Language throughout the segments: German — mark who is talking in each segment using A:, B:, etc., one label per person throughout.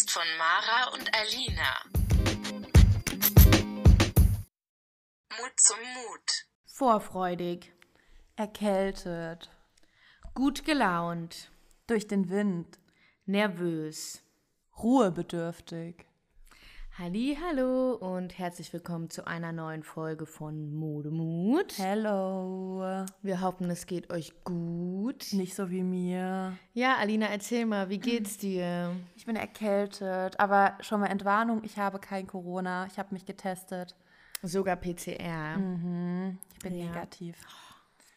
A: Podcast von Mara und Alina. Mut zum Mut.
B: Vorfreudig,
C: Erkältet.
B: gut gelaunt,
C: Durch den Wind.
B: nervös.
C: Ruhebedürftig.
B: Halli, hallo und herzlich willkommen zu einer neuen Folge von Modemut.
C: Hello.
B: Wir hoffen, es geht euch gut.
C: Nicht so wie mir.
B: Ja, Alina, erzähl mal, wie geht's dir?
C: Ich bin erkältet, aber schon mal Entwarnung, ich habe kein Corona. Ich habe mich getestet.
B: Sogar PCR.
C: Ich bin
B: Ja.
C: negativ.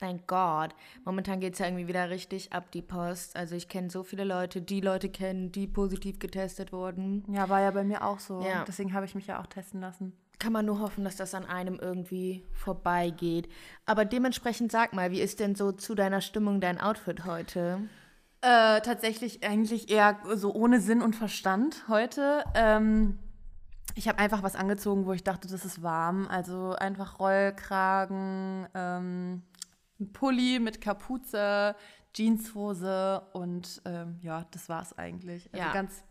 B: Thank God. Momentan geht's ja irgendwie wieder richtig ab die Post. Also ich kenne so viele Leute, die Leute kennen, die positiv getestet wurden.
C: Ja, war ja bei mir auch so.
B: Ja.
C: Deswegen habe ich mich ja auch testen lassen.
B: Kann man nur hoffen, dass das an einem irgendwie vorbeigeht. Aber dementsprechend sag mal, wie ist denn so zu deiner Stimmung dein Outfit heute?
C: Äh, tatsächlich eigentlich eher so ohne Sinn und Verstand heute. Ähm, ich habe einfach was angezogen, wo ich dachte, das ist warm. Also einfach Rollkragen, ähm, ein Pulli mit Kapuze, Jeanshose und ähm, ja, das war's eigentlich. Also
B: Ja.
C: ganz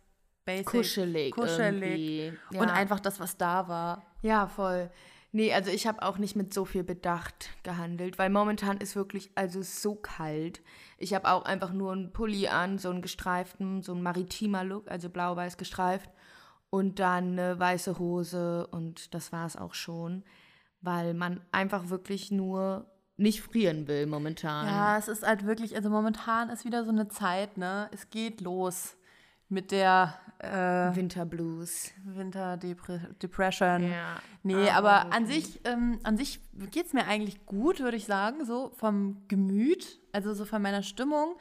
C: basic.
B: Kuschelig.
C: Kuschelig.
B: Ja.
C: Und einfach das, was da war.
B: Ja, voll. Nee, also ich habe auch nicht mit so viel Bedacht gehandelt, weil momentan ist wirklich also so kalt. Ich habe auch einfach nur einen Pulli an, so einen gestreiften, so ein maritimer Look, also blau-weiß gestreift und dann eine weiße Hose und das war es auch schon, weil man einfach wirklich nur nicht frieren will momentan.
C: Ja, es ist halt wirklich, also momentan ist wieder so eine Zeit, ne? Es geht los mit der äh,
B: Winterblues.
C: Winterdepression.
B: Ja.
C: Nee,
B: Aber
C: aber an sich, ähm, an sich geht es mir eigentlich gut, würde ich sagen, so vom Gemüt, also so von meiner Stimmung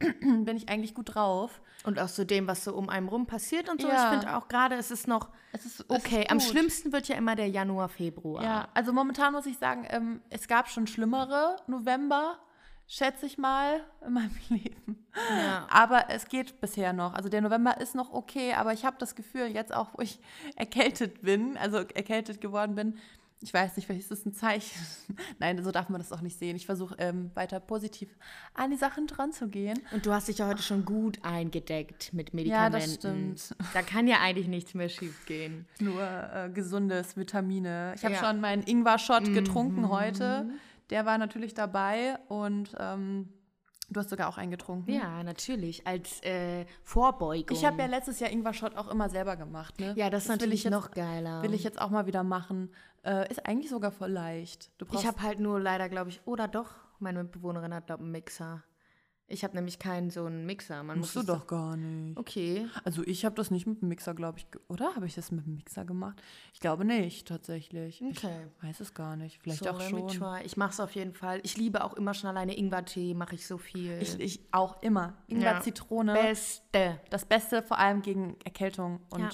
C: bin ich eigentlich gut drauf.
B: Und auch so dem, was so um einen rum passiert und so.
C: Ja.
B: Ich finde auch gerade, es ist noch
C: Es ist,
B: okay.
C: ist
B: Am schlimmsten wird ja immer der Januar, Februar.
C: Ja, also momentan muss ich sagen, ähm, es gab schon schlimmere November, schätze ich mal, in meinem Leben.
B: Ja.
C: Aber es geht bisher noch. Also der November ist noch okay, aber ich habe das Gefühl, jetzt auch, wo ich erkältet bin, also erkältet geworden bin, ich weiß nicht, vielleicht ist das ein Zeichen. Nein, so darf man das auch nicht sehen. Ich versuche ähm, weiter positiv an die Sachen dran zu gehen.
B: Und du hast dich ja heute schon gut eingedeckt mit
C: Ja,
B: Medikamenten.
C: das stimmt.
B: Da kann ja eigentlich nichts mehr schief gehen.
C: Nur äh, gesundes, Vitamine. Ich habe
B: Ja.
C: schon meinen Ingwer-Shot getrunken heute. Der war natürlich dabei und ähm, du hast sogar auch einen getrunken.
B: Ja, natürlich. Als äh, Vorbeugung.
C: Ich habe ja letztes Jahr Ingwer-Shot auch immer selber gemacht. Ne?
B: Ja, das ist
C: will
B: natürlich
C: ich jetzt,
B: noch geiler.
C: Will ich jetzt auch mal wieder machen. Äh, ist eigentlich sogar voll leicht.
B: Ich habe halt nur leider, glaube ich, oder doch, meine Mitbewohnerin hat, glaube einen Mixer. Ich habe nämlich keinen so einen Mixer. Man
C: musst
B: muss
C: du doch gar nicht.
B: Okay.
C: Also ich habe das nicht mit dem Mixer, glaube ich, oder? Habe ich das mit dem Mixer gemacht? Ich glaube nicht, tatsächlich.
B: Okay.
C: Ich weiß es gar nicht. Vielleicht
B: So,
C: auch schon.
B: try. Ich mache es auf jeden Fall. Ich liebe auch immer schon alleine Ingwertee, mache ich so viel.
C: Ich, ich auch immer. Ingwer,
B: Ja.
C: Zitrone.
B: Beste.
C: Das Beste vor allem gegen Erkältung. Und
B: Ja.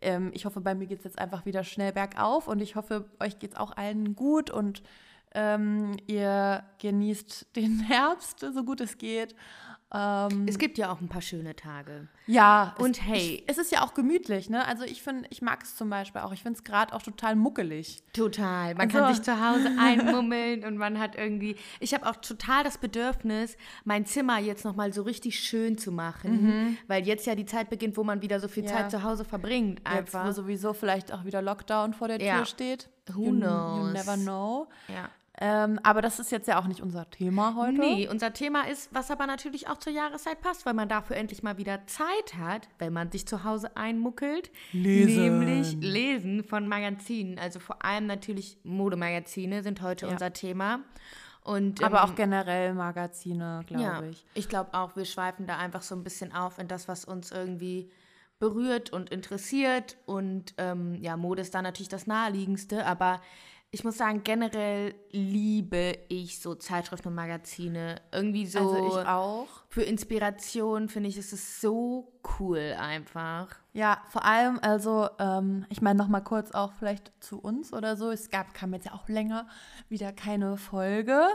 C: ähm, ich hoffe, bei mir geht es jetzt einfach wieder schnell bergauf. Und ich hoffe, euch geht es auch allen gut. Und ähm, ihr genießt den Herbst, so gut es geht. Ähm,
B: Es gibt ja auch ein paar schöne Tage.
C: ja,
B: Und
C: es,
B: hey.
C: Ich, es ist ja auch gemütlich, ne? Also ich finde, ich mag es zum Beispiel auch. Ich finde es gerade auch total muckelig.
B: Total. Man
C: Also-
B: kann sich zu Hause einmummeln und man hat irgendwie. Ich habe auch total das Bedürfnis, mein Zimmer jetzt nochmal so richtig schön zu machen, weil jetzt ja die Zeit beginnt, wo man wieder so viel
C: Ja.
B: Zeit zu Hause verbringt.
C: Jetzt, wo
B: Einfach.
C: sowieso vielleicht auch wieder Lockdown vor der Tür
B: Ja.
C: steht.
B: Who
C: you, You
B: knows?
C: never know.
B: ja.
C: Ähm, aber das ist jetzt ja auch nicht unser Thema heute.
B: Nee, unser Thema ist, was aber natürlich auch zur Jahreszeit passt, weil man dafür endlich mal wieder Zeit hat, wenn man sich zu Hause einmuckelt.
C: Lesen.
B: Nämlich Lesen von Magazinen. Also vor allem natürlich Modemagazine sind heute
C: Ja.
B: unser Thema. Und,
C: Aber
B: ähm,
C: auch generell Magazine, glaube
B: ja,
C: ich.
B: Ich glaube auch, wir schweifen da einfach so ein bisschen auf in das, was uns irgendwie berührt und interessiert. Und ähm, ja, Mode ist da natürlich das Naheliegendste, aber ich muss sagen, generell liebe ich so Zeitschriften und Magazine. Irgendwie so
C: Also ich auch.
B: für Inspiration finde ich, ist es so cool einfach.
C: Ja, vor allem, also, ähm, ich meine nochmal kurz auch vielleicht zu uns oder so. Es gab, kam jetzt ja auch länger wieder keine Folge.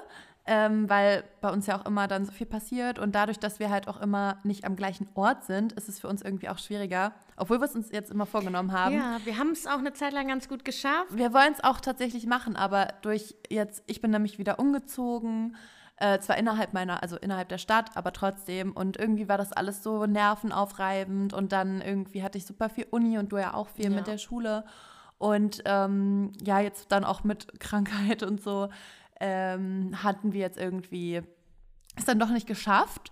C: Ähm, weil bei uns ja auch immer dann so viel passiert und dadurch, dass wir halt auch immer nicht am gleichen Ort sind, ist es für uns irgendwie auch schwieriger, obwohl wir es uns jetzt immer vorgenommen haben.
B: Ja, wir haben es auch eine Zeit lang ganz gut geschafft.
C: Wir wollen es auch tatsächlich machen, aber durch jetzt, ich bin nämlich wieder umgezogen, Äh, zwar innerhalb meiner, also innerhalb der Stadt, aber trotzdem. Und irgendwie war das alles so nervenaufreibend. Und dann irgendwie hatte ich super viel Uni und du ja auch viel
B: Ja.
C: mit der Schule. Und ähm, ja, jetzt dann auch mit Krankheit und so ähm, hatten wir jetzt irgendwie es dann doch nicht geschafft.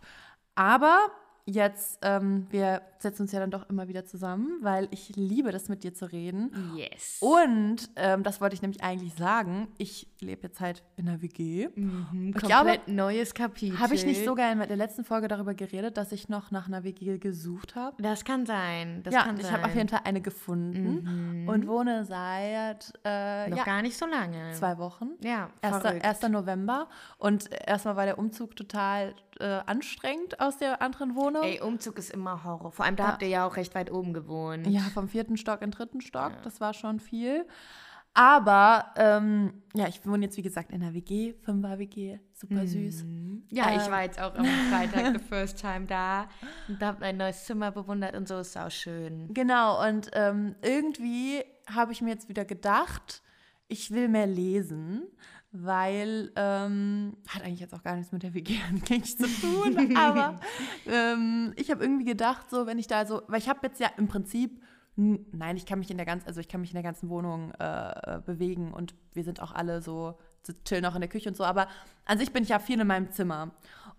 C: Aber jetzt, ähm, wir setzen uns ja dann doch immer wieder zusammen, weil ich liebe das mit dir zu reden.
B: Yes.
C: Und ähm, das wollte ich nämlich eigentlich sagen. Ich lebe jetzt halt in der WG.
B: Mhm,
C: ich
B: komplett neues Kapitel.
C: Habe ich nicht sogar in der letzten Folge darüber geredet, dass ich noch nach einer WG gesucht habe?
B: Das kann sein. Das
C: ja,
B: kann
C: ich habe auf jeden Fall eine gefunden und wohne seit äh,
B: Noch
C: ja,
B: gar nicht so lange.
C: zwei Wochen.
B: Ja,
C: 1.
B: verrückt.
C: 1. November. Und erstmal war der Umzug total äh, anstrengend aus der anderen Wohnung.
B: Ey, Umzug ist immer Horror. Vor allem, da
C: Ja.
B: habt ihr ja auch recht weit oben gewohnt.
C: Ja, vom vierten Stock in den dritten Stock. Das war schon viel. Aber ähm, ja, ich wohne jetzt, wie gesagt, in der WG, Fünfer-WG, super süß.
B: Ja, ich
C: Ähm.
B: war jetzt auch am Freitag the first time da und hab mein neues Zimmer bewundert und so ist auch schön.
C: Genau, und ähm, irgendwie habe ich mir jetzt wieder gedacht, ich will mehr lesen, weil ähm, hat eigentlich jetzt auch gar nichts mit der WG eigentlich zu tun, aber ähm, ich habe irgendwie gedacht, so wenn ich da so, weil ich habe jetzt ja im Prinzip Nein, ich kann mich in der ganzen, also ich kann mich in der ganzen Wohnung äh, bewegen und wir sind auch alle so, chillen auch in der Küche und so, aber an sich bin ich ja viel in meinem Zimmer.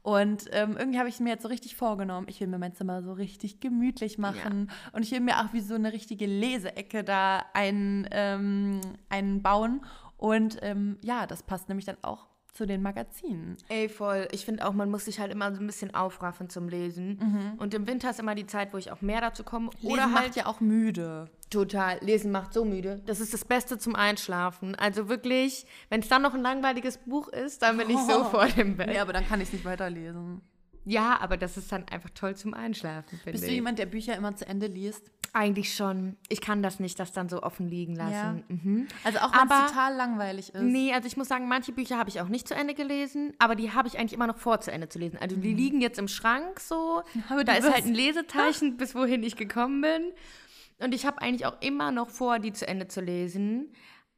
C: Und ähm, irgendwie habe ich mir jetzt so richtig vorgenommen, ich will mir mein Zimmer so richtig gemütlich machen und ich will mir auch wie so eine richtige Leseecke da ähm, einbauen. Und ähm, ja, das passt nämlich dann auch zu den Magazinen.
B: Ey, voll. Ich finde auch, man muss sich halt immer so ein bisschen aufraffen zum Lesen. Und im Winter ist immer die Zeit, wo ich auch mehr dazu komme.
C: Lesen
B: Oder
C: macht
B: halt
C: ja auch müde.
B: total. Lesen macht so müde. Das ist das Beste zum Einschlafen. Also wirklich, wenn es dann noch ein langweiliges Buch ist, dann bin ich so vor dem Bett.
C: Nee, aber dann kann ich es nicht weiterlesen.
B: Ja, aber das ist dann einfach toll zum Einschlafen, finde
C: Bist du
B: ich.
C: jemand, der Bücher immer zu Ende liest?
B: Eigentlich schon. Ich kann das nicht, das dann so offen liegen lassen.
C: Ja.
B: Mhm.
C: Also auch wenn es total langweilig ist.
B: Nee, also ich muss sagen, manche Bücher habe ich auch nicht zu Ende gelesen, aber die habe ich eigentlich immer noch vor, zu Ende zu lesen. Also die liegen jetzt im Schrank so.
C: Mhm. Aber
B: da ist
C: wirst-
B: halt ein Lesezeichen, bis wohin ich gekommen bin. Und ich habe eigentlich auch immer noch vor, die zu Ende zu lesen,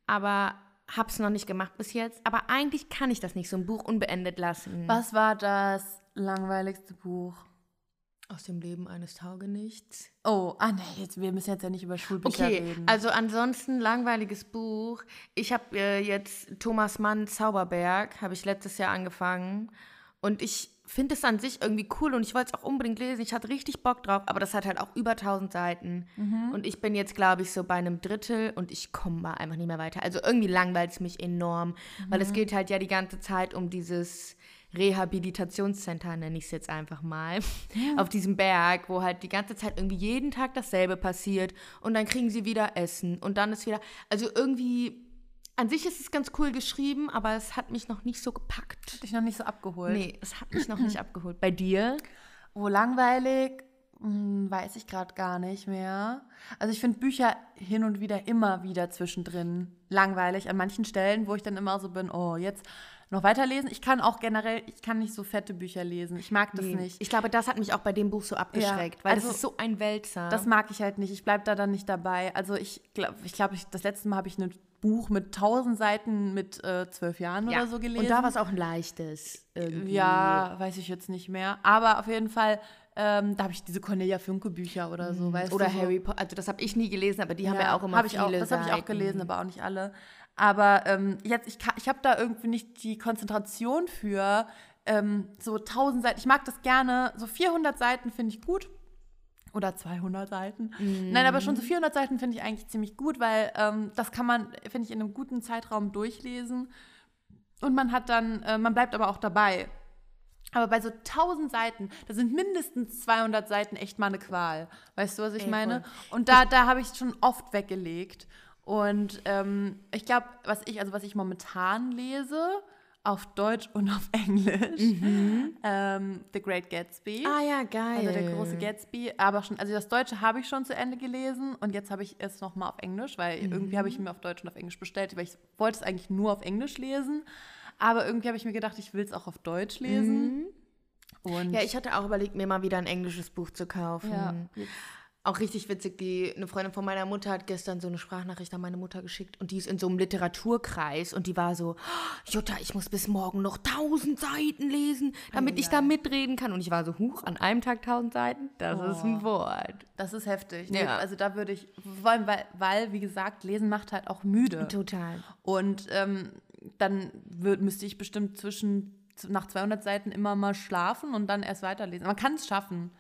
B: aber habe es noch nicht gemacht bis jetzt. Aber eigentlich kann ich das nicht, so ein Buch unbeendet lassen.
C: Was war das langweiligste Buch?
B: Aus dem Leben eines Taugenichts.
C: Oh, ah nee, jetzt, wir müssen jetzt ja nicht über Schulbücher
B: Okay,
C: reden.
B: also ansonsten langweiliges Buch. Ich habe äh, jetzt Thomas Mann Zauberberg, habe ich letztes Jahr angefangen. Und ich finde es an sich irgendwie cool und ich wollte es auch unbedingt lesen. Ich hatte richtig Bock drauf, aber das hat halt auch über 1000 Seiten. Und ich bin jetzt, glaube ich, so bei einem Drittel und ich komme mal einfach nicht mehr weiter. Also irgendwie langweilt es mich enorm, weil es geht halt ja die ganze Zeit um dieses Rehabilitationscenter, nenne ich es jetzt einfach mal, auf diesem Berg, wo halt die ganze Zeit irgendwie jeden Tag dasselbe passiert und dann kriegen sie wieder Essen und dann ist wieder, also irgendwie, an sich ist es ganz cool geschrieben, aber es hat mich noch nicht so gepackt.
C: Hat dich noch nicht so abgeholt.
B: Nee, es hat mich noch nicht abgeholt. Bei dir?
C: Oh, langweilig, hm, weiß ich gerade gar nicht mehr. Also ich finde Bücher hin und wieder immer wieder zwischendrin langweilig. An manchen Stellen, wo ich dann immer so bin, oh, jetzt noch weiterlesen. Ich kann auch generell, ich kann nicht so fette Bücher lesen. Ich mag das
B: Nee.
C: nicht.
B: Ich glaube, das hat mich auch bei dem Buch so abgeschreckt, weil
C: also
B: das ist so ein Wälzer.
C: Das mag ich halt nicht. Ich bleibe da dann nicht dabei. Also ich glaube, ich glaube, das letzte Mal habe ich ein Buch mit 1000 Seiten mit äh, zwölf Jahren
B: ja.
C: oder so gelesen.
B: Und da war es auch ein leichtes. Irgendwie.
C: Ja, weiß ich jetzt nicht mehr. Aber auf jeden Fall, ähm, da habe ich diese Cornelia Funke Bücher oder so, weißt
B: Mhm. Oder
C: du, so.
B: Harry Potter. Also das habe ich nie gelesen, aber die haben ja auch immer
C: hab ich
B: viele
C: auch, Das habe ich auch gelesen, aber auch nicht alle. Aber ähm, jetzt, ich, ich habe da irgendwie nicht die Konzentration für ähm, so 1000 Seiten. Ich mag das gerne. So 400 Seiten finde ich gut. Oder 200 Seiten. Nein, aber schon so 400 Seiten finde ich eigentlich ziemlich gut, weil ähm, das kann man, finde ich, in einem guten Zeitraum durchlesen. Und man hat dann, äh, man bleibt aber auch dabei. Aber bei so 1000 Seiten, da sind mindestens 200 Seiten echt mal eine Qual. Weißt du, was ich
B: Ey,
C: meine? Und da, da habe ich schon oft weggelegt. Und ähm, ich glaube, was ich, also was ich momentan lese, auf Deutsch und auf Englisch, ähm, The Great Gatsby.
B: Ah ja, geil.
C: Also der große Gatsby, aber schon, also das Deutsche habe ich schon zu Ende gelesen und jetzt habe ich es nochmal auf Englisch, weil irgendwie habe ich mir auf Deutsch und auf Englisch bestellt, weil ich wollte es eigentlich nur auf Englisch lesen, aber irgendwie habe ich mir gedacht, ich will es auch auf Deutsch lesen. Und
B: Ja, ich hatte auch überlegt, mir mal wieder ein englisches Buch zu kaufen.
C: ja,
B: Auch richtig witzig, die, eine Freundin von meiner Mutter hat gestern so eine Sprachnachricht an meine Mutter geschickt und die ist in so einem Literaturkreis und die war so, "Oh, Jutta, ich muss bis morgen noch tausend Seiten lesen, damit ich da mitreden kann. Und ich war so, huch, an einem Tag tausend Seiten? Das ist ein Wort.
C: Das ist heftig.
B: Ja.
C: Also da würde ich, vor allem, weil, weil, wie gesagt, Lesen macht halt auch müde.
B: Total.
C: Und ähm, dann würd, müsste ich bestimmt zwischen nach 200 Seiten immer mal schlafen und dann erst weiterlesen. Man kann es schaffen.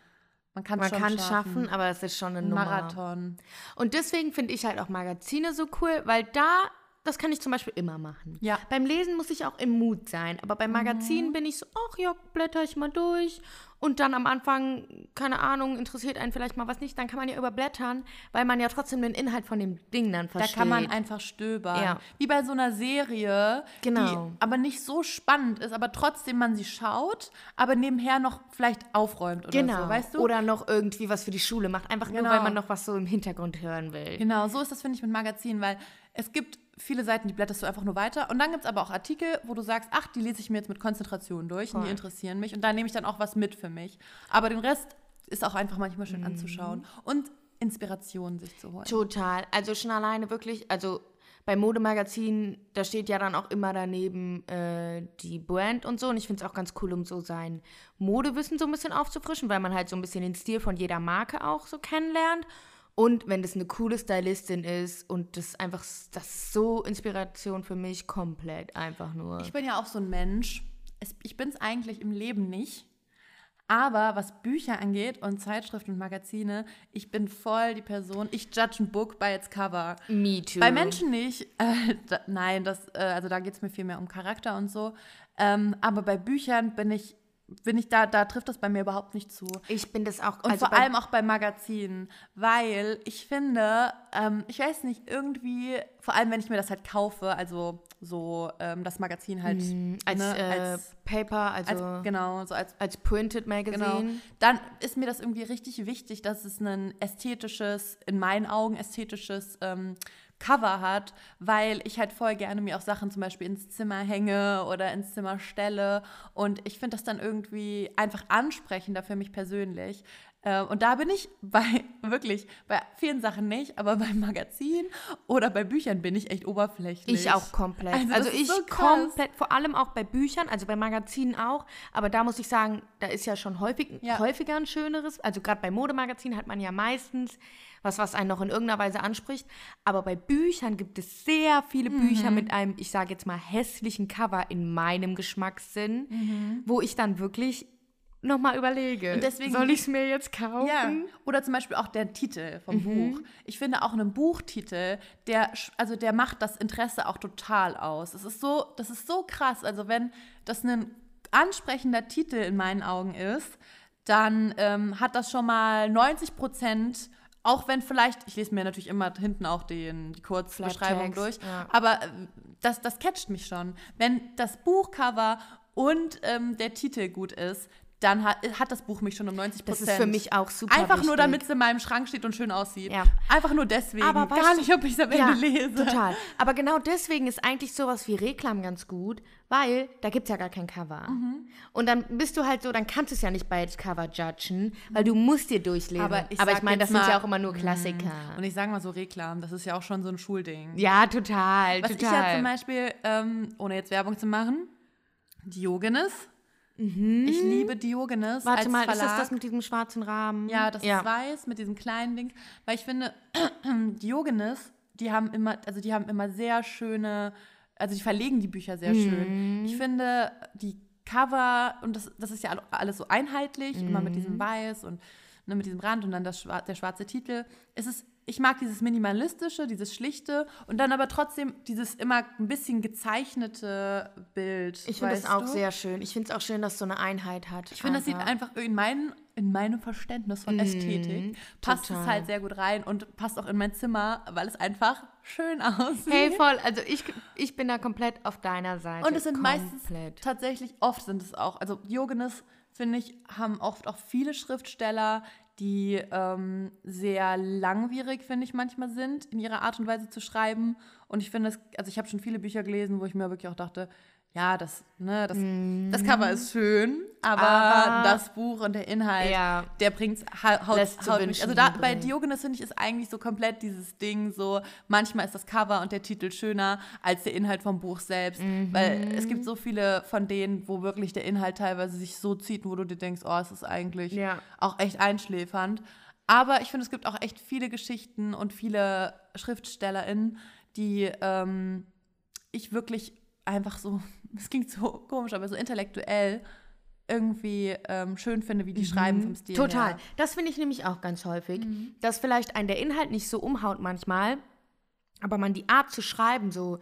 C: Man kann es
B: Man kann es schaffen, aber es ist schon eine
C: Ein
B: Nummer.
C: Marathon.
B: Und deswegen finde ich halt auch Magazine so cool, weil da, das kann ich zum Beispiel immer machen.
C: Ja.
B: Beim Lesen muss ich auch im Mut sein, aber beim Magazin
C: Mhm.
B: bin ich so, ach ja, blätter ich mal durch. Und dann am Anfang, keine Ahnung, interessiert einen vielleicht mal was nicht, dann kann man ja überblättern, weil man ja trotzdem den Inhalt von dem Ding dann
C: Da
B: versteht.
C: kann man einfach stöbern.
B: Ja.
C: Wie bei so einer Serie,
B: Genau.
C: die aber nicht so spannend ist, aber trotzdem man sie schaut, aber nebenher noch vielleicht aufräumt oder
B: Genau.
C: so, weißt du?
B: Oder noch irgendwie was für die Schule macht. Einfach nur,
C: Genau.
B: weil man noch was so im Hintergrund hören will.
C: Genau, so ist das, finde ich, mit Magazinen, weil es gibt viele Seiten, die blätterst du einfach nur weiter. Und dann gibt es aber auch Artikel, wo du sagst, ach, die lese ich mir jetzt mit Konzentration durch und die interessieren mich. Und da nehme ich dann auch was mit für mich. Aber den Rest ist auch einfach manchmal schön anzuschauen und Inspiration sich zu holen.
B: Total. Also schon alleine wirklich, also bei Modemagazinen, da steht ja dann auch immer daneben äh, die Brand und so. Und ich finde es auch ganz cool, um so sein Modewissen so ein bisschen aufzufrischen, weil man halt so ein bisschen den Stil von jeder Marke auch so kennenlernt. Und wenn das eine coole Stylistin ist und das einfach, das ist so Inspiration für mich komplett einfach nur.
C: Ich bin ja auch so ein Mensch. Es, ich bin es eigentlich im Leben nicht. Aber was Bücher angeht und Zeitschriften und Magazine, ich bin voll die Person. Ich judge ein Book by its cover.
B: Me too.
C: Bei Menschen nicht. Äh, da, nein, das, äh, also da geht es mir viel mehr um Charakter und so. Ähm, aber bei Büchern bin ich, bin ich da, da trifft das bei mir überhaupt nicht zu.
B: Ich bin das auch.
C: Und
B: also
C: vor allem auch bei Magazinen, weil ich finde, ähm, ich weiß nicht, irgendwie, vor allem wenn ich mir das halt kaufe, also so ähm, das Magazin halt
B: als,
C: ne,
B: äh,
C: als,
B: Paper, also
C: als, genau, so als
B: als Printed Magazine.
C: Genau. Dann ist mir das irgendwie richtig wichtig, dass es ein ästhetisches, in meinen Augen ästhetisches ähm, Cover hat, weil ich halt voll gerne mir auch Sachen zum Beispiel ins Zimmer hänge oder ins Zimmer stelle. Und ich finde das dann irgendwie einfach ansprechender für mich persönlich. Äh, Und da bin ich bei, wirklich, bei vielen Sachen nicht, aber beim Magazin oder bei Büchern bin ich echt oberflächlich.
B: Ich auch komplett.
C: Also
B: Also, ich
C: so
B: komplett, vor allem auch bei Büchern, also bei Magazinen auch. Aber da muss ich sagen, da ist ja schon häufig,
C: Ja.
B: häufiger ein schöneres. Also gerade bei Modemagazinen hat man ja meistens was, was einen noch in irgendeiner Weise anspricht. Aber bei Büchern gibt es sehr viele
C: Mhm.
B: Bücher mit einem, ich sage jetzt mal, hässlichen Cover in meinem Geschmackssinn, wo ich dann wirklich nochmal überlege,
C: Mhm. Und deswegen-
B: soll ich es mir jetzt kaufen?
C: Ja, oder zum Beispiel auch der Titel vom
B: Mhm.
C: Buch. Ich finde auch einen Buchtitel, der, also der macht das Interesse auch total aus. Es ist so, das ist so krass. Also wenn das ein ansprechender Titel in meinen Augen ist, dann ähm, hat das schon mal 90 Prozent, auch wenn vielleicht, ich lese mir natürlich immer hinten auch den, die Kurzbeschreibung durch,
B: ja.
C: aber äh, das, das catcht mich schon. Wenn das Buchcover und ähm, der Titel gut ist, dann hat, hat das Buch mich schon um 90%
B: Das
C: Prozent.
B: ist für mich auch super
C: Einfach nur,
B: wichtig.
C: damit es in meinem Schrank steht und schön aussieht.
B: Ja.
C: Einfach nur deswegen.
B: Aber
C: Gar nicht, ob ich es am Ende
B: ja,
C: lese.
B: Total. Aber genau deswegen ist eigentlich sowas wie Reklam ganz gut, weil da gibt es ja gar kein Cover.
C: Mhm.
B: Und dann bist du halt so, dann kannst du es ja nicht bei Cover judgen, weil du musst dir durchlesen.
C: Aber ich
B: ich meine, das
C: jetzt
B: sind ja
C: mal-
B: auch immer nur Klassiker.
C: Und ich sage mal so Reklam, das ist ja auch schon so ein Schulding.
B: Ja, total,
C: Was ich
B: total.
C: ja zum Beispiel, ähm, ohne jetzt Werbung zu machen, Diogenes. Ich liebe Diogenes
B: Mhm. Warte
C: als
B: mal,
C: Verlag.
B: ist das das mit diesem schwarzen Rahmen?
C: Ja, das ist weiß mit diesem kleinen Ding. Weil ich finde, Diogenes, die haben immer, also die haben immer sehr schöne, also die verlegen die Bücher sehr
B: Mhm.
C: schön. Ich finde, die Cover, und das, das ist ja all- alles so einheitlich, immer mit
B: Mhm.
C: diesem Weiß und ne, mit diesem Rand und dann das, der schwarze Titel. Es ist, ich mag dieses Minimalistische, dieses Schlichte und dann aber trotzdem dieses immer ein bisschen gezeichnete Bild.
B: Ich finde es auch
C: du?
B: sehr schön. Ich finde es auch schön, dass es so eine Einheit hat.
C: Ich finde, das sieht einfach in, mein, in meinem Verständnis von Ästhetik, passt
B: total.
C: es halt sehr gut rein und passt auch in mein Zimmer, weil es einfach schön aussieht.
B: Hey, voll. Also ich, ich bin da komplett auf deiner Seite.
C: und es sind meistens
B: komplett.
C: tatsächlich, oft sind es auch, also Diogenes, finde ich, haben oft auch viele Schriftsteller, die ähm, sehr langwierig, finde ich, manchmal sind, in ihrer Art und Weise zu schreiben. Und ich finde also ich habe schon viele Bücher gelesen, wo ich mir wirklich auch dachte, ja, das, ne, das, das Cover ist schön, aber,
B: Mhm. Aber-
C: das Buch und der Inhalt,
B: Ja.
C: der bringt's ha haut,
B: Lässt
C: haut mich. Also da, bei. Diogenes finde ich ist eigentlich so komplett dieses Ding so, manchmal ist das Cover und der Titel schöner als der Inhalt vom Buch selbst,
B: Mhm.
C: weil es gibt so viele von denen, wo wirklich der Inhalt teilweise sich so zieht, wo du dir denkst, oh, es ist eigentlich
B: Ja.
C: auch echt einschläfernd. Aber ich finde, es gibt auch echt viele Geschichten und viele SchriftstellerInnen, die ähm, ich wirklich einfach so, es klingt so komisch, aber so intellektuell irgendwie ähm, schön finde, wie die schreiben vom Stil
B: Mhm. Total.
C: her.
B: Das finde ich nämlich auch ganz häufig,
C: Mhm.
B: dass vielleicht ein der Inhalt nicht so umhaut manchmal, aber man die Art zu schreiben so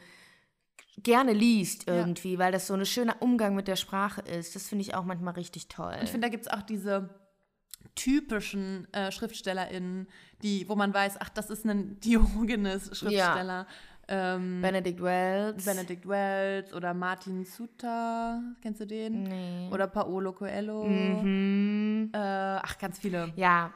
B: gerne liest irgendwie, weil das so ein schöner Umgang mit der Sprache ist. Das finde ich auch manchmal richtig toll.
C: Und ich finde, da gibt es auch diese typischen äh, SchriftstellerInnen, die, wo man weiß, ach, das ist ein Diogenes-Schriftsteller. Ähm,
B: Benedict Wells.
C: Benedict Wells oder Martin Suter, kennst du den?
B: Nee.
C: Oder Paolo Coelho.
B: Mhm.
C: Äh, ach, ganz viele.
B: Ja,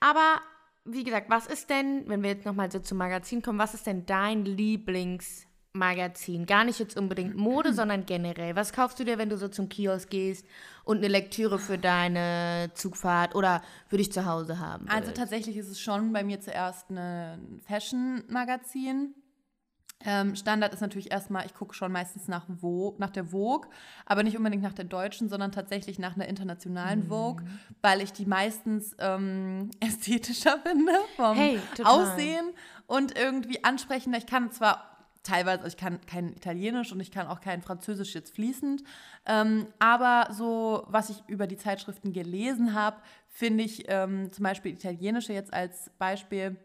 B: aber wie gesagt, was ist denn, wenn wir jetzt nochmal so zum Magazin kommen, was ist denn dein Lieblingsmagazin? Gar nicht jetzt unbedingt Mode, sondern generell. Was kaufst du dir, wenn du so zum Kiosk gehst und eine Lektüre für deine Zugfahrt oder für dich zu Hause haben
C: Also
B: willst?
C: tatsächlich ist es schon bei mir zuerst ein Fashion-Magazin. Ähm, Standard ist natürlich erstmal, ich gucke schon meistens nach, Vogue, nach der Vogue, aber nicht unbedingt nach der deutschen, sondern tatsächlich nach einer internationalen Vogue, weil ich die meistens ähm, ästhetischer finde vom
B: Hey.
C: Aussehen und irgendwie ansprechender. Ich kann zwar teilweise, also ich kann kein Italienisch und ich kann auch kein Französisch jetzt fließend, ähm, aber so, was ich über die Zeitschriften gelesen habe, finde ich ähm, zum Beispiel italienische jetzt als Beispiel,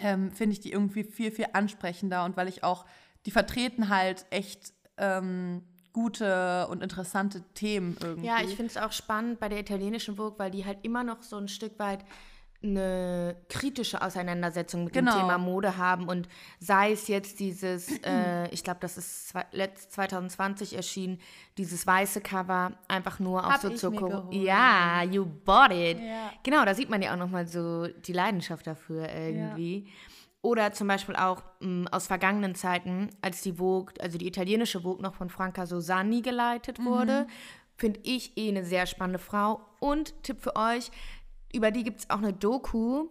C: ähm, finde ich die irgendwie viel, viel ansprechender und weil ich auch, die vertreten halt echt ähm, gute und interessante Themen irgendwie.
B: Ja, ich finde es auch spannend bei der italienischen Vogue, weil die halt immer noch so ein Stück weit eine kritische Auseinandersetzung mit
C: Genau.
B: dem Thema Mode haben und sei es jetzt dieses, äh, ich glaube, das ist zwei, letzt 2020 erschienen, dieses weiße Cover, einfach nur auf
C: Hab
B: so
C: geholt.
B: Ja, you bought it.
C: Ja.
B: Genau, da sieht man ja auch nochmal so die Leidenschaft dafür irgendwie. Oder zum Beispiel auch mh, aus vergangenen Zeiten, als die Vogue, also die italienische Vogue noch von Franca Sosani geleitet
C: Mhm.
B: wurde, finde ich eh eine sehr spannende Frau. Und Tipp für euch, über die gibt es auch eine Doku,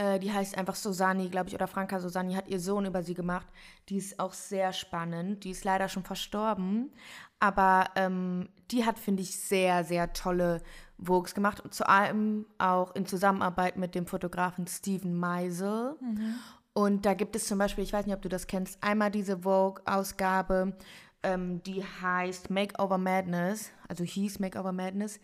B: äh, die heißt einfach Sosani, glaube ich, oder Franca Sosani hat ihr Sohn über sie gemacht. Die ist auch sehr spannend. Die ist leider schon verstorben. Aber ähm, die hat, finde ich, sehr, sehr tolle Vogues gemacht. Und zu allem auch in Zusammenarbeit mit dem Fotografen Steven Meisel. Und da gibt es zum Beispiel, ich weiß nicht, ob du das kennst, einmal diese Vogue-Ausgabe, ähm, die heißt Makeover Madness, also hieß Makeover Madness.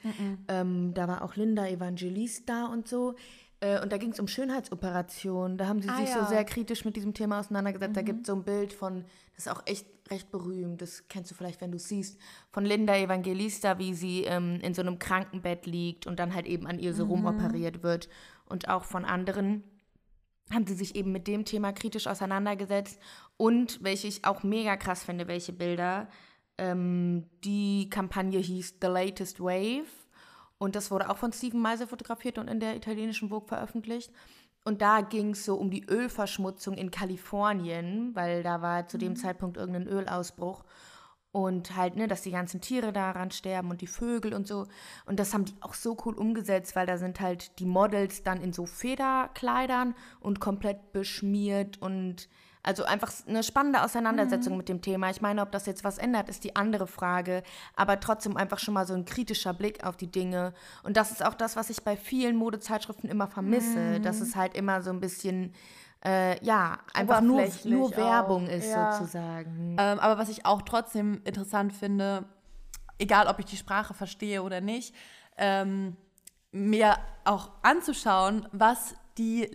B: Ähm, da war auch Linda Evangelista und so. Äh, und da ging es um Schönheitsoperationen. Da haben sie
C: Ah,
B: sich
C: ja.
B: so sehr kritisch mit diesem Thema auseinandergesetzt. Da gibt es so ein Bild von, das ist auch echt recht berühmt, das kennst du vielleicht, wenn du es siehst, von Linda Evangelista, wie sie ähm, in so einem Krankenbett liegt und dann halt eben an ihr so rumoperiert wird. Und auch von anderen haben sie sich eben mit dem Thema kritisch auseinandergesetzt und welche ich auch mega krass finde, welche Bilder. Ähm, die Kampagne hieß The Latest Wave und das wurde auch von Stephen Meisel fotografiert und in der italienischen Vogue veröffentlicht. Und da ging es so um die Ölverschmutzung in Kalifornien, weil da war zu dem Zeitpunkt irgendein Ölausbruch. Und halt, ne, dass die ganzen Tiere daran sterben und die Vögel und so. Und das haben die auch so cool umgesetzt, weil da sind halt die Models dann in so Federkleidern und komplett beschmiert und also einfach eine spannende Auseinandersetzung mit dem Thema. Ich meine, ob das jetzt was ändert, ist die andere Frage. Aber trotzdem einfach schon mal so ein kritischer Blick auf die Dinge. Und das ist auch das, was ich bei vielen Modezeitschriften immer vermisse. Dass es halt immer so ein bisschen, äh, ja, einfach nur, nur
C: auch,
B: Werbung ist
C: ja.
B: sozusagen.
C: Ähm, aber was ich auch trotzdem interessant finde, egal ob ich die Sprache verstehe oder nicht, ähm, mir auch anzuschauen, was die,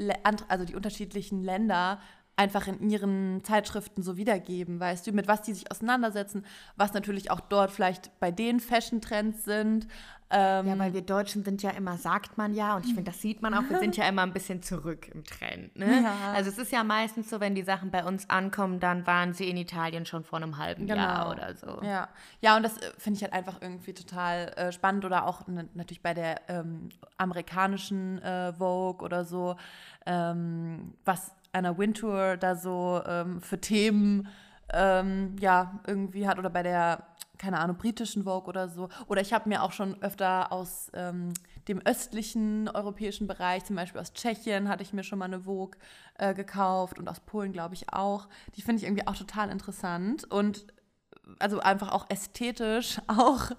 C: also die unterschiedlichen Länder einfach in ihren Zeitschriften so wiedergeben, weißt du, mit was die sich auseinandersetzen, was natürlich auch dort vielleicht bei den Fashion-Trends sind. Ähm,
B: Ja, weil wir Deutschen sind ja immer, sagt man ja, und ich finde, das sieht man auch, wir sind ja immer ein bisschen zurück im Trend. Ne?
C: Ja.
B: Also es ist ja meistens so, wenn die Sachen bei uns ankommen, dann waren sie in Italien schon vor einem halben Jahr oder so.
C: Genau. Ja, ja und das äh, finde ich halt einfach irgendwie total äh, spannend oder auch ne, natürlich bei der ähm, amerikanischen äh, Vogue oder so, ähm, was Anna Wintour da so ähm, für Themen ähm, ja, irgendwie hat oder bei der, keine Ahnung, britischen Vogue oder so. Oder ich habe mir auch schon öfter aus ähm, dem östlichen europäischen Bereich, zum Beispiel aus Tschechien, hatte ich mir schon mal eine Vogue äh, gekauft und aus Polen, glaube ich, auch. Die finde ich irgendwie auch total interessant und also einfach auch ästhetisch, auch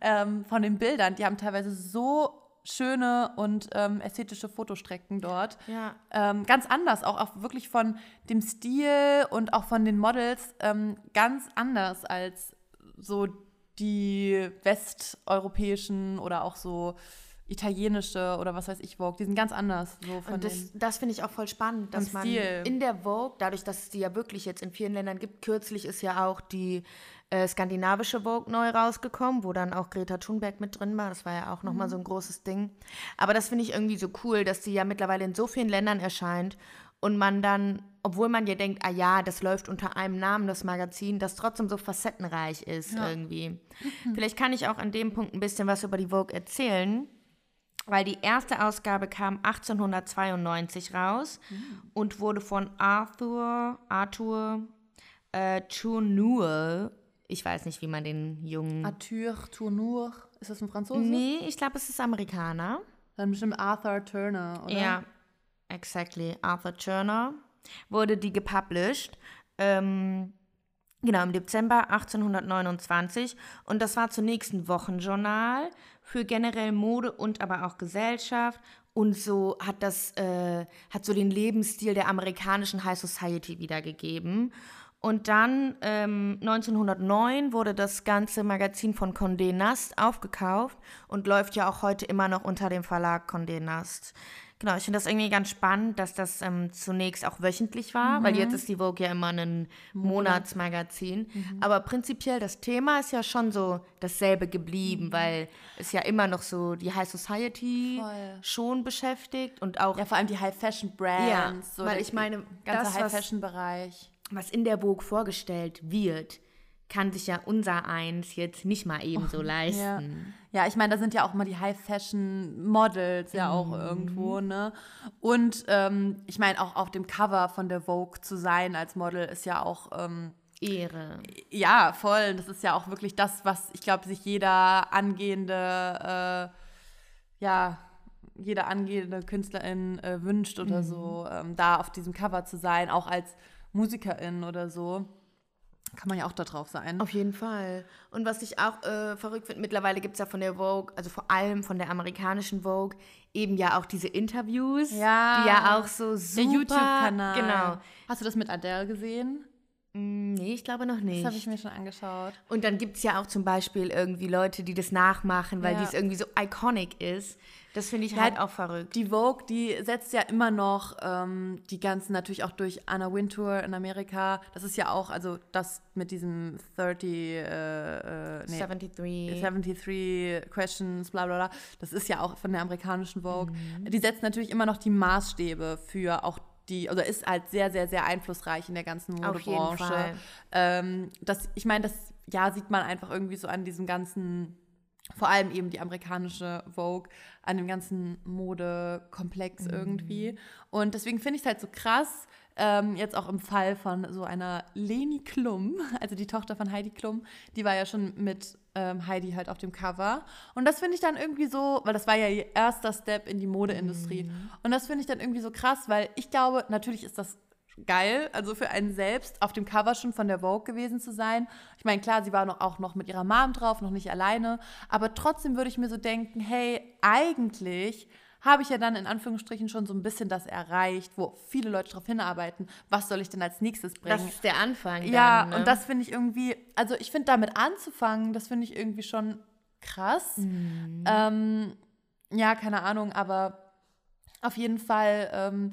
C: ähm, von den Bildern. Die haben teilweise so schöne und ähm, ästhetische Fotostrecken dort.
B: Ja.
C: Ähm, ganz anders, auch, auch wirklich von dem Stil und auch von den Models ähm, ganz anders als so die westeuropäischen oder auch so italienische oder was weiß ich Vogue. Die sind ganz anders. So von
B: Und das, das finde ich auch voll spannend, dass man
C: Stil.
B: in der Vogue, dadurch, dass es die ja wirklich jetzt in vielen Ländern gibt, kürzlich ist ja auch die äh, skandinavische Vogue neu rausgekommen, wo dann auch Greta Thunberg mit drin war. Das war ja auch nochmal so ein großes Ding. Aber das finde ich irgendwie so cool, dass die ja mittlerweile in so vielen Ländern erscheint und man dann, obwohl man ja denkt, ah ja, das läuft unter einem Namen, das Magazin, das trotzdem so facettenreich ist irgendwie. Vielleicht kann ich auch an dem Punkt ein bisschen was über die Vogue erzählen weil die erste Ausgabe kam 1892 raus und wurde von Arthur, Arthur äh, Tourneur, ich weiß nicht, wie man den jungen...
C: Arthur Tourneur, ist das ein Franzose?
B: nee, ich glaube, es ist Amerikaner.
C: Dann bestimmt Arthur Turner, oder?
B: Ja, exactly. Arthur Turner wurde die gepublished. Ähm, genau, im Dezember 1829. Und das war zunächst ein Wochenjournal für generell Mode und aber auch Gesellschaft. Und so hat das, äh, hat so den Lebensstil der amerikanischen High Society wiedergegeben. Und dann ähm, 1909 wurde das ganze Magazin von Condé Nast aufgekauft und läuft ja auch heute immer noch unter dem Verlag Condé Nast. Genau, ich finde das irgendwie ganz spannend, dass das ähm, zunächst auch wöchentlich war, weil jetzt ist die Vogue ja immer ein Monatsmagazin. Aber prinzipiell das Thema ist ja schon so dasselbe geblieben, weil es ja immer noch so die High Society
C: Voll.
B: schon beschäftigt und auch
C: Ja, vor allem die High-Fashion-Brands.
B: Ja,
C: so
B: weil ich meine,
C: ganze
B: das, was-
C: High-Fashion-Bereich.
B: was in der Vogue vorgestellt wird, kann sich ja unser Eins jetzt nicht mal ebenso
C: Ja.
B: leisten.
C: ja, ich meine, da sind ja auch mal die High-Fashion-Models ja auch
B: Mhm.
C: irgendwo, ne? Und ähm, ich meine, auch auf dem Cover von der Vogue zu sein als Model ist ja auch, ähm,
B: Ehre.
C: ja, voll. Das ist ja auch wirklich das, was ich glaube, sich jeder angehende, äh, ja, jede angehende Künstlerin äh, wünscht oder so, ähm, da auf diesem Cover zu sein, auch als Musikerin oder so. Kann man ja auch da drauf sein.
B: Auf jeden Fall. Und was ich auch äh, verrückt finde, mittlerweile gibt es ja von der Vogue, also vor allem von der amerikanischen Vogue, eben ja auch diese Interviews,
C: Ja.
B: die ja auch so super...
C: Der YouTube-Kanal.
B: Genau.
C: Hast du das mit Adele gesehen?
B: Mm, Nee, ich glaube noch nicht.
C: Das habe ich mir schon angeschaut.
B: Und dann gibt es ja auch zum Beispiel irgendwie Leute, die das nachmachen, weil
C: Ja.
B: dies irgendwie so iconic ist. Das finde ich
C: Ja,
B: halt auch verrückt.
C: Die Vogue, die setzt ja immer noch ähm, die ganzen, natürlich auch durch Anna Wintour in Amerika. Das ist ja auch, also das mit diesem 30, äh, äh, nee,
B: 73.
C: 73 Questions, bla bla bla. Das ist ja auch von der amerikanischen Vogue.
B: Mhm.
C: Die setzt natürlich immer noch die Maßstäbe für auch die, oder ist halt sehr, sehr, sehr einflussreich in der ganzen Modebranche. Ähm, das, ich meine, das ja sieht man einfach irgendwie so an diesem ganzen, vor allem eben die amerikanische Vogue, an dem ganzen Modekomplex irgendwie. Und deswegen finde ich es halt so krass, ähm, jetzt auch im Fall von so einer Leni Klum, also die Tochter von Heidi Klum, die war ja schon mit ähm, Heidi halt auf dem Cover. Und das finde ich dann irgendwie so, weil das war ja ihr erster Step in die Modeindustrie. Und das finde ich dann irgendwie so krass, weil ich glaube, natürlich ist das geil, also für einen selbst auf dem Cover schon von der Vogue gewesen zu sein. Ich meine, klar, sie war noch, auch noch mit ihrer Mom drauf, noch nicht alleine, aber trotzdem würde ich mir so denken, hey, eigentlich habe ich ja dann in Anführungsstrichen schon so ein bisschen das erreicht, wo viele Leute darauf hinarbeiten, was soll ich denn als nächstes bringen?
B: Das ist der Anfang.
C: Ja,
B: dann, ne?
C: und das finde ich irgendwie, also ich finde damit anzufangen, das finde ich irgendwie schon krass.
B: Mhm.
C: Ähm, ja, keine Ahnung, aber auf jeden Fall ähm,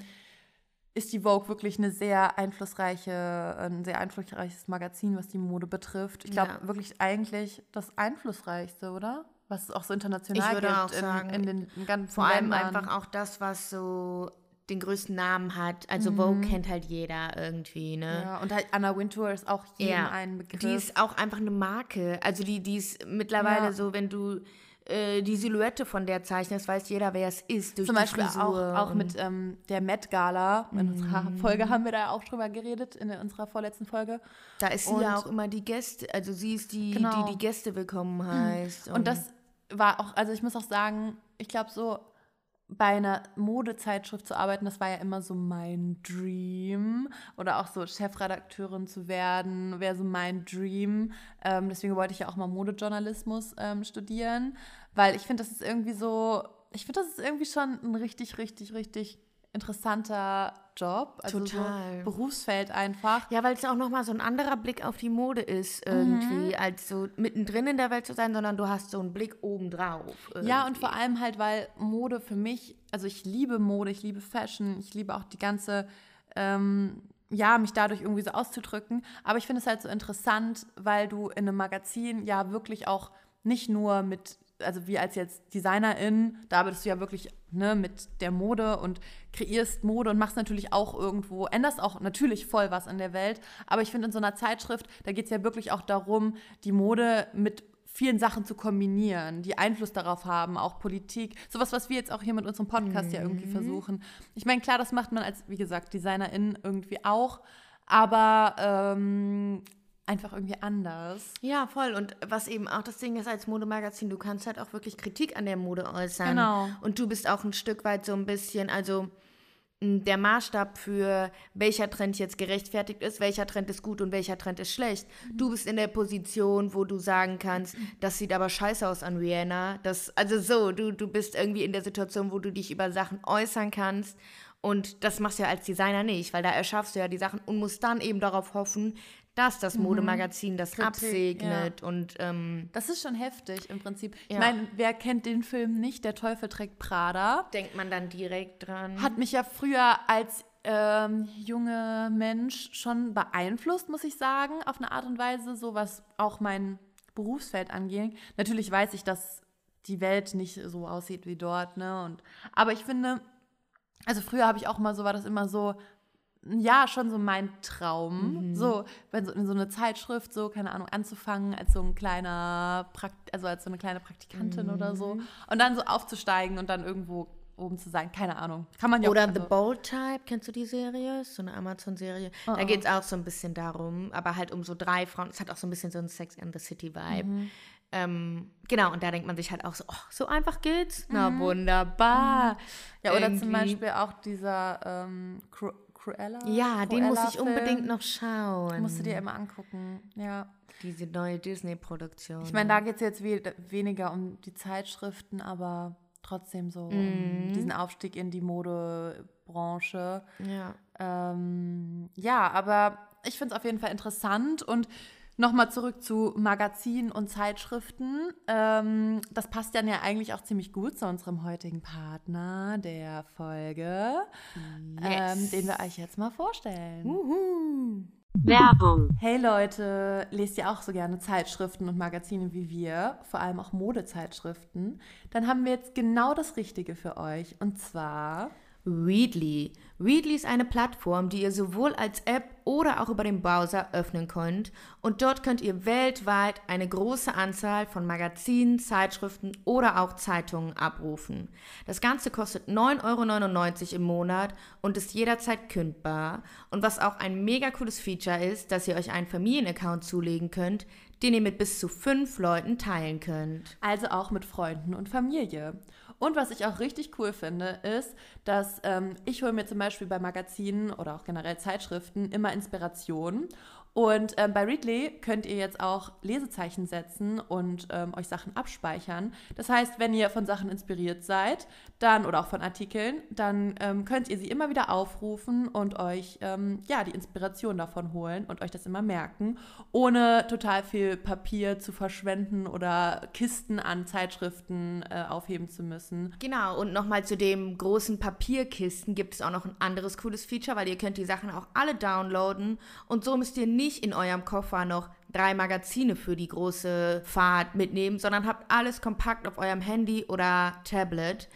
C: ist die Vogue wirklich eine sehr einflussreiche, ein sehr einflussreiches Magazin, was die Mode betrifft. Ich glaube
B: Ja.
C: wirklich eigentlich das einflussreichste, oder? Was es auch so international
B: Ich würde
C: gibt
B: auch sagen,
C: in, in den ganzen
B: Vor allem
C: Ländern.
B: einfach auch das, was so den größten Namen hat. Also Vogue kennt halt jeder irgendwie, ne?
C: Ja, und halt Anna Wintour ist auch jedem
B: Ja,
C: ein Begriff.
B: Die ist auch einfach eine Marke. Also die, die ist mittlerweile
C: Ja.
B: so, wenn du äh, die Silhouette von der zeichnest, weiß jeder, wer es ist. Durch
C: Zum
B: die
C: Beispiel
B: Frisur
C: auch, auch
B: und-
C: mit ähm, der Met Gala. In unserer
B: Mhm.
C: Folge haben wir da auch drüber geredet, in unserer vorletzten Folge.
B: Da ist sie ja
C: und-
B: auch immer die Gäste, also sie ist die,
C: Genau.
B: die die Gäste willkommen heißt.
C: Und das war auch, also ich muss auch sagen, ich glaube so bei einer Modezeitschrift zu arbeiten, das war ja immer so mein Dream. Oder auch so Chefredakteurin zu werden, wäre so mein Dream. Ähm, deswegen wollte ich ja auch mal Modejournalismus ähm, studieren, weil ich finde, das ist irgendwie so, ich finde, das ist irgendwie schon ein richtig, richtig, richtig interessanter Job. Also
B: Total.
C: so Berufsfeld einfach.
B: Ja, weil es auch nochmal so ein anderer Blick auf die Mode ist, irgendwie, als so mittendrin in der Welt zu sein, sondern du hast so einen Blick obendrauf.
C: Ja, und
B: irgendwie.
C: vor allem halt, weil Mode für mich, also ich liebe Mode, ich liebe Fashion, ich liebe auch die ganze, ähm, ja, mich dadurch irgendwie so auszudrücken. Aber ich finde es halt so interessant, weil du in einem Magazin ja wirklich auch nicht nur mit, also wie als jetzt Designerin, da arbeitest du ja wirklich ne, mit der Mode und kreierst Mode und machst natürlich auch irgendwo, änderst auch natürlich voll was in der Welt. Aber ich finde in so einer Zeitschrift, da geht es ja wirklich auch darum, die Mode mit vielen Sachen zu kombinieren, die Einfluss darauf haben, auch Politik, sowas, was wir jetzt auch hier mit unserem Podcast ja irgendwie versuchen. Ich meine, klar, das macht man als, wie gesagt, Designerin irgendwie auch, aber ähm, einfach irgendwie anders.
B: Ja, voll. Und was eben auch das Ding ist als Modemagazin, du kannst halt auch wirklich Kritik an der Mode äußern.
C: Genau.
B: Und du bist auch ein Stück weit so ein bisschen, also der Maßstab für welcher Trend jetzt gerechtfertigt ist, welcher Trend ist gut und welcher Trend ist schlecht. Du bist in der Position, wo du sagen kannst, das sieht aber scheiße aus an Rihanna. Das, also so, du, du bist irgendwie in der Situation, wo du dich über Sachen äußern kannst. Und das machst du ja als Designer nicht, weil da erschaffst du ja die Sachen und musst dann eben darauf hoffen, dass das Modemagazin das
C: Kritik,
B: absegnet und ähm,
C: Das ist schon heftig im Prinzip. Ich
B: Ja.
C: meine, wer kennt den Film nicht? Der Teufel trägt Prada.
B: denkt man dann direkt dran.
C: Hat mich ja früher als ähm, junger Mensch schon beeinflusst, muss ich sagen, auf eine Art und Weise, so was auch mein Berufsfeld anging. Natürlich weiß ich, dass die Welt nicht so aussieht wie dort, ne? Und, aber ich finde, also früher habe ich auch mal so, war das immer so, ja, schon so mein Traum, so, wenn so in so eine Zeitschrift, so, keine Ahnung, anzufangen als so ein kleiner, Prakt also als so eine kleine Praktikantin oder so. Und dann so aufzusteigen und dann irgendwo oben zu sein, keine Ahnung. Kann man ja
B: Oder
C: auch,
B: The
C: also-
B: Bold Type, kennst du die Serie? Ist so eine Amazon-Serie. Da geht es auch so ein bisschen darum, aber halt um so drei Frauen. Es hat auch so ein bisschen so einen Sex and the City-Vibe. Ähm, genau, und da denkt man sich halt auch so, oh, so einfach geht's? Na wunderbar.
C: Ja, oder zum
B: Irgendwie.
C: Beispiel auch dieser ähm, Cruella.
B: Ja, den muss ich
C: Cruella-Film.
B: unbedingt noch schauen.
C: Musst du dir immer angucken, ja.
B: Diese neue Disney-Produktion.
C: Ich meine, da geht es jetzt we weniger um die Zeitschriften, aber trotzdem so um diesen Aufstieg in die Modebranche.
B: ja.
C: Ähm, ja, aber ich finde es auf jeden Fall interessant und nochmal zurück zu Magazinen und Zeitschriften. Ähm, das passt dann ja eigentlich auch ziemlich gut zu unserem heutigen Partner der Folge, ähm, den wir euch jetzt mal vorstellen.
B: Uhu.
A: Werbung.
C: Hey Leute, lest ihr auch so gerne Zeitschriften und Magazine wie wir, vor allem auch Modezeitschriften? Dann haben wir jetzt genau das Richtige für euch und zwar
B: Readly. Readly ist eine Plattform, die ihr sowohl als App oder auch über den Browser öffnen könnt. Und dort könnt ihr weltweit eine große Anzahl von Magazinen, Zeitschriften oder auch Zeitungen abrufen. Das Ganze kostet 9,99 Euro im Monat und ist jederzeit kündbar. Und was auch ein mega cooles Feature ist, dass ihr euch einen Familienaccount zulegen könnt, den ihr mit bis zu fünf Leuten teilen könnt.
C: also auch mit Freunden und Familie. Und was ich auch richtig cool finde, ist, dass ähm, ich hole mir zum Beispiel bei Magazinen oder auch generell Zeitschriften immer Inspiration. Und ähm, bei Readly könnt ihr jetzt auch Lesezeichen setzen und ähm, euch Sachen abspeichern. Das heißt, wenn ihr von Sachen inspiriert seid, dann oder auch von Artikeln, dann ähm, könnt ihr sie immer wieder aufrufen und euch ähm, ja die Inspiration davon holen und euch das immer merken, ohne total viel Papier zu verschwenden oder Kisten an Zeitschriften äh, aufheben zu müssen.
B: Genau, und nochmal zu dem großen Papierkisten gibt es auch noch ein anderes cooles Feature, weil ihr könnt die Sachen auch alle downloaden und so müsst ihr nicht in eurem Koffer noch drei Magazine für die große Fahrt mitnehmen, sondern habt alles kompakt auf eurem Handy oder Tablet.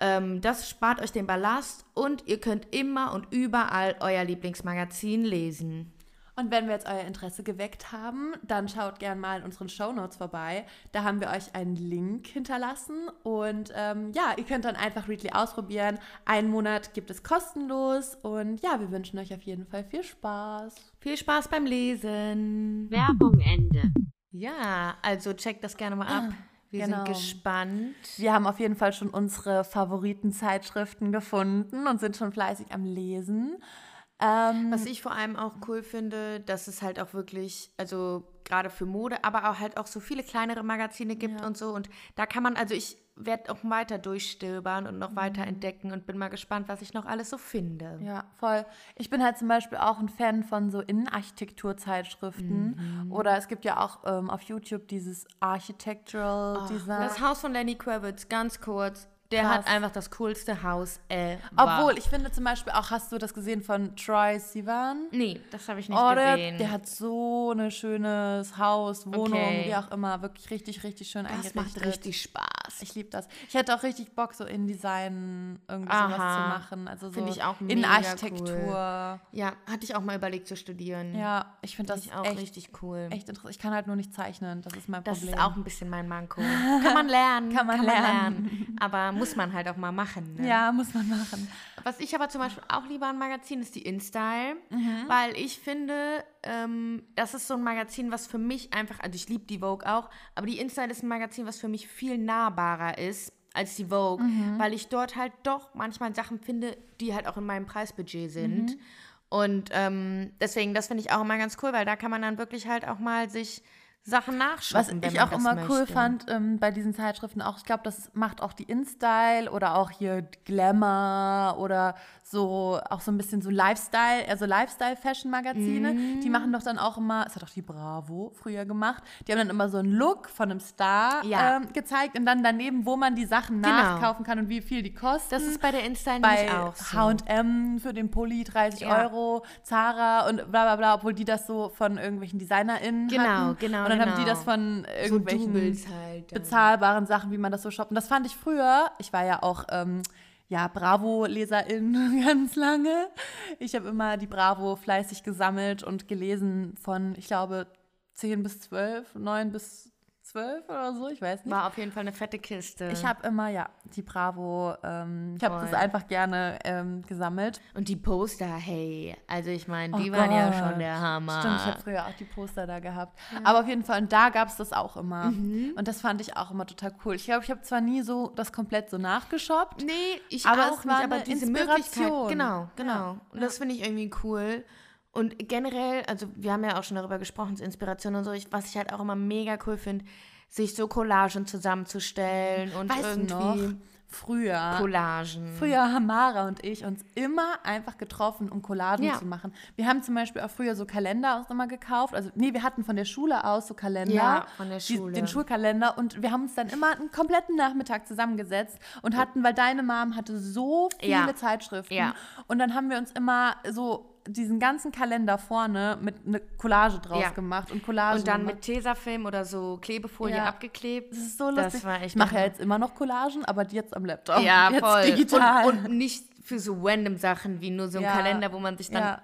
B: Ähm, das spart euch den Ballast und ihr könnt immer und überall euer Lieblingsmagazin lesen.
C: Und wenn wir jetzt euer Interesse geweckt haben, dann schaut gern mal in unseren Shownotes vorbei. Da haben wir euch einen Link hinterlassen. Und ähm, ja, ihr könnt dann einfach Readly ausprobieren. Einen Monat gibt es kostenlos. Und ja, wir wünschen euch auf jeden Fall viel Spaß.
B: Viel Spaß beim Lesen.
D: Werbung Ende.
B: Ja, also checkt das gerne mal ab. Wir
C: genau.
B: sind gespannt.
C: Wir haben auf jeden Fall schon unsere Favoritenzeitschriften gefunden und sind schon fleißig am Lesen. Ähm,
B: Was ich vor allem auch cool finde, dass es halt auch wirklich, also gerade für Mode, aber auch halt auch so viele kleinere Magazine gibt
C: Ja.
B: und so. Und da kann man, also ich werde auch weiter durchstöbern und noch weiter entdecken und bin mal gespannt, was ich noch alles so finde.
C: Ja, voll. Ich bin halt zum Beispiel auch ein Fan von so Innenarchitekturzeitschriften. Oder es gibt ja auch ähm, auf YouTube dieses Architectural Design.
B: Das Haus von Lenny Kravitz, ganz kurz. Der
C: Krass.
B: hat einfach das coolste Haus ever.
C: Obwohl, ich finde zum Beispiel auch, hast du das gesehen von Troy Sivan?
B: Nee, das habe ich nicht
C: Oh, der,
B: gesehen.
C: der hat so ein schönes Haus, Wohnung,
B: Okay.
C: wie auch immer. Wirklich richtig, richtig schön
B: das
C: eingerichtet.
B: macht richtig Spaß.
C: Ich liebe das. Ich hätte auch richtig Bock, so InDesign irgendwie sowas zu machen. Also so
B: Finde ich auch mega
C: Innenarchitektur.
B: Ja, hatte ich auch mal überlegt zu studieren.
C: Ja, ich finde das
B: ich auch
C: echt,
B: richtig cool.
C: echt interessant. Ich kann halt nur nicht zeichnen. Das ist mein
B: Das
C: Problem.
B: ist auch ein bisschen mein Manko. Kann man lernen.
C: Kann man lernen.
B: Aber muss man halt auch mal machen. Ne?
C: Ja, muss man machen.
B: Was ich aber zum Beispiel auch lieber an Magazin ist die InStyle,
C: Mhm.
B: weil ich finde, ähm, das ist so ein Magazin, was für mich einfach, also ich liebe die Vogue auch, aber die InStyle ist ein Magazin, was für mich viel nahbarer ist als die Vogue,
C: Mhm.
B: weil ich dort halt doch manchmal Sachen finde, die halt auch in meinem Preisbudget sind.
C: Mhm.
B: Und ähm, deswegen, das finde ich auch immer ganz cool, weil da kann man dann wirklich halt auch mal sich Sachen
C: Was
B: nachschauen.
C: ich auch immer cool fand ähm, bei diesen Zeitschriften auch, ich glaube, das macht auch die InStyle oder auch hier Glamour oder so, auch so ein bisschen so Lifestyle, also Lifestyle-Fashion-Magazine.
B: Mhm.
C: Die machen doch dann auch immer, das hat auch die Bravo früher gemacht, die haben dann immer so einen Look von einem Star
B: Ja.
C: ähm, gezeigt und dann daneben, wo man die Sachen
B: Genau.
C: nachkaufen kann und wie viel die kosten.
B: Das ist bei der InStyle
C: bei
B: auch so.
C: H&M für den Pulli 30
B: Ja.
C: Euro, Zara und bla bla bla, obwohl die das so von irgendwelchen DesignerInnen
B: Genau,
C: hatten.
B: genau,
C: Und dann haben die
B: genau.
C: das von
B: so
C: irgendwelchen
B: Doubles halt.
C: bezahlbaren Sachen, wie man das so shoppt. Und das fand ich früher, ich war ja auch ähm, ja, Bravo-Leserin ganz lange. Ich habe immer die Bravo fleißig gesammelt und gelesen von, ich glaube, 10 bis 12, 9 bis 12 oder so, ich weiß nicht.
B: War auf jeden Fall eine fette Kiste.
C: Ich habe immer, ja, die Bravo, ähm, ich habe das einfach gerne ähm, gesammelt.
B: Und die Poster, hey, also ich meine,
C: Oh
B: die waren ja
C: Gott.
B: schon der Hammer.
C: Stimmt, ich habe früher auch die Poster da gehabt. Aber auf jeden Fall, und da gab es das auch immer.
B: Mhm.
C: Und das fand ich auch immer total cool. Ich glaube, ich habe zwar nie so das komplett so nachgeshoppt.
B: Nee, ich
C: Aber
B: auch
C: es war
B: nicht, aber diese
C: Inspiration.
B: Möglichkeit, genau, genau.
C: Ja,
B: Und das finde ich irgendwie cool. Und generell, also wir haben ja auch schon darüber gesprochen, Inspiration und so, ich, was ich halt auch immer mega cool finde, sich so Collagen zusammenzustellen und
C: Weißt
B: irgendwie
C: noch, früher,
B: Collagen.
C: früher haben Mara und ich uns immer einfach getroffen, um Collagen
B: Ja.
C: zu machen. Wir haben zum Beispiel auch früher so Kalender uns immer gekauft. Also, nee, wir hatten von der Schule aus so Kalender.
B: Ja, von der
C: Die,
B: Schule.
C: den Schulkalender. Und wir haben uns dann immer einen kompletten Nachmittag zusammengesetzt und hatten, weil deine Mom hatte so viele
B: Ja.
C: Zeitschriften.
B: Ja.
C: Und dann haben wir uns immer so diesen ganzen Kalender vorne mit einer Collage draus
B: Ja.
C: gemacht und Collagen
B: und dann
C: gemacht.
B: mit Tesafilm oder so Klebefolie
C: Ja.
B: abgeklebt.
C: Das ist so lustig.
B: Das war echt
C: ich mache ja jetzt immer noch Collagen, aber die jetzt am Laptop.
B: Ja,
C: jetzt
B: voll.
C: digital.
B: Und, und nicht für so random Sachen wie nur so ein
C: Ja.
B: Kalender, wo man sich dann.
C: Ja.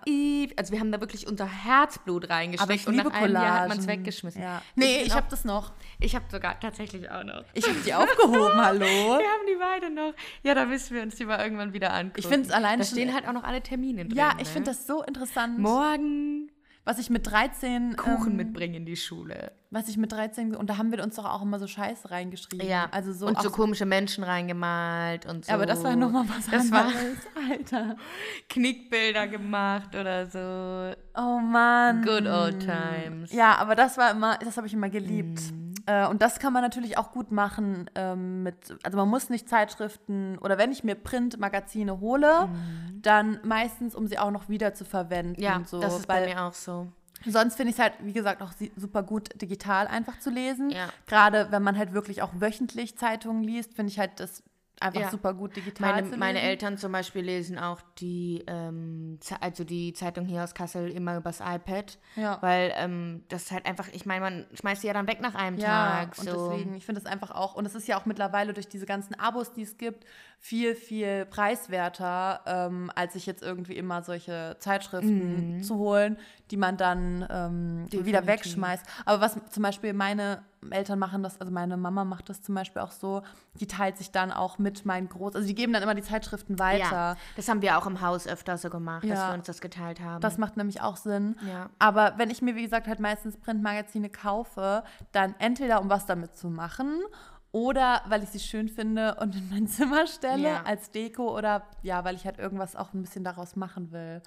B: Also, wir haben da wirklich unser Herzblut reingesteckt
C: aber ich
B: und
C: liebe
B: nach einem Jahr hat man es
C: Collagen.
B: weggeschmissen.
C: Ja. Nee, ich
B: auch-
C: habe das noch.
B: Ich habe sogar tatsächlich auch noch.
C: Ich habe die aufgehoben, hallo.
B: Wir haben die beide noch. Ja, da müssen wir uns die mal irgendwann wieder angucken.
C: Ich find's alleine
B: Da stehen halt auch noch alle Termine drin.
C: Ja,
B: ne?
C: ich finde das so interessant.
B: Morgen
C: was ich mit 13
B: Kuchen
C: ähm,
B: mitbringen in die Schule.
C: Was ich mit 13 und da haben wir uns doch auch immer so Scheiße reingeschrieben.
B: Ja,
C: also so
B: und so komische Menschen reingemalt und so.
C: Ja, aber das war nochmal was
B: Das war
C: anderes, Alter.
B: Knickbilder gemacht oder so.
C: Oh Mann.
B: Good old times.
C: Ja, aber das war immer, das habe ich immer geliebt.
B: Mhm.
C: Äh, und das kann man natürlich auch gut machen ähm, mit, also man muss nicht Zeitschriften oder wenn ich mir Printmagazine hole, dann meistens, um sie auch noch wieder zu verwenden.
B: Mhm. Ja,
C: so,
B: das ist bei mir auch so.
C: Sonst finde ich es halt, wie gesagt, auch super gut digital einfach zu lesen.
B: Ja.
C: Gerade wenn man halt wirklich auch wöchentlich Zeitungen liest, finde ich halt das einfach
B: Ja.
C: super gut digital
B: Meine,
C: zu
B: meine
C: lesen.
B: Eltern zum Beispiel lesen auch die, ähm, also die Zeitung hier aus Kassel immer übers iPad.
C: Ja.
B: Weil ähm, das ist halt einfach, ich meine, man schmeißt sie ja dann weg nach einem
C: Ja,
B: Tag.
C: und
B: so.
C: deswegen, ich finde es einfach auch, und es ist ja auch mittlerweile durch diese ganzen Abos, die es gibt, viel, viel preiswerter, ähm, als sich jetzt irgendwie immer solche Zeitschriften zu holen, die man dann ähm, wieder wegschmeißt. Aber was zum Beispiel meine Eltern machen das, also meine Mama macht das zum Beispiel auch so, die teilt sich dann auch mit meinen Groß, also die geben dann immer die Zeitschriften weiter.
B: Ja, das haben wir auch im Haus öfter so gemacht, dass
C: Ja.
B: wir uns das geteilt haben.
C: Das macht nämlich auch Sinn.
B: Ja.
C: Aber wenn ich mir, wie gesagt, halt meistens Printmagazine kaufe, dann entweder um was damit zu machen oder weil ich sie schön finde und in mein Zimmer stelle
B: Ja.
C: als Deko oder ja, weil ich halt irgendwas auch ein bisschen daraus machen will.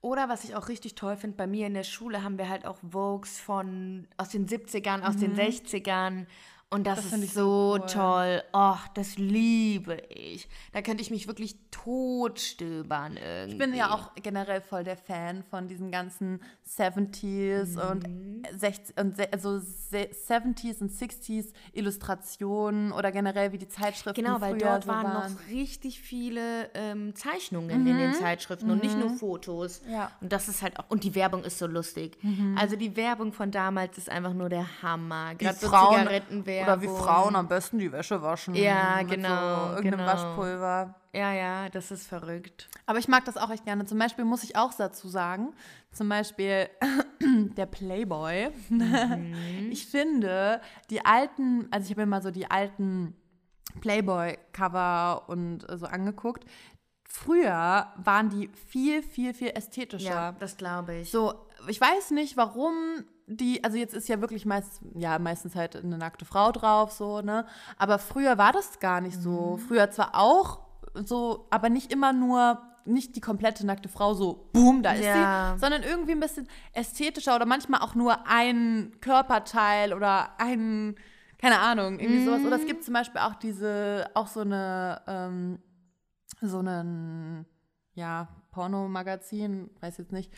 B: Oder was ich auch richtig toll finde, bei mir in der Schule haben wir halt auch Vogues von aus den 70ern, aus den 60ern. Und das,
C: Das
B: ist so
C: cool.
B: toll. Oh, das liebe ich. Da könnte ich mich wirklich totstöbern irgendwie.
C: Ich bin ja auch generell voll der Fan von diesen ganzen 70s und, 60, und also se- 70s und 60s Illustrationen oder generell wie die Zeitschriften
B: Genau, weil dort
C: so
B: waren
C: waren.
B: noch richtig viele ähm, Zeichnungen in den Zeitschriften und nicht nur Fotos.
C: Mhm. Ja. Mhm.
B: Und das ist halt auch, und die Werbung ist so lustig. Also die Werbung von damals ist einfach nur der Hammer. Gerade so
C: Frauen-
B: Zigarettenwerbung.
C: Oder wie Frauen am besten die Wäsche waschen.
B: Ja,
C: mit
B: genau,
C: So irgendeinem
B: genau.
C: Waschpulver.
B: Ja, ja, das ist verrückt.
C: Aber ich mag das auch echt gerne. Zum Beispiel muss ich auch dazu sagen, zum Beispiel der Playboy. Ich finde, die alten, also ich habe mir mal so die alten Playboy-Cover und so angeguckt. Früher waren die viel, viel, viel ästhetischer.
B: Ja, das glaube ich.
C: So, ich weiß nicht, warum die, also jetzt ist ja wirklich meist, ja, meistens halt eine nackte Frau drauf, so, ne? Aber früher war das gar nicht so.
B: Mhm.
C: Früher zwar auch so, aber nicht immer nur, nicht die komplette nackte Frau so, boom, da ist
B: Ja.
C: sie, sondern irgendwie ein bisschen ästhetischer oder manchmal auch nur ein Körperteil oder ein, keine Ahnung, irgendwie sowas. Oder es
B: Mhm.
C: gibt zum Beispiel auch diese, auch so eine, ähm, so einen, ja, Pornomagazin, weiß jetzt nicht,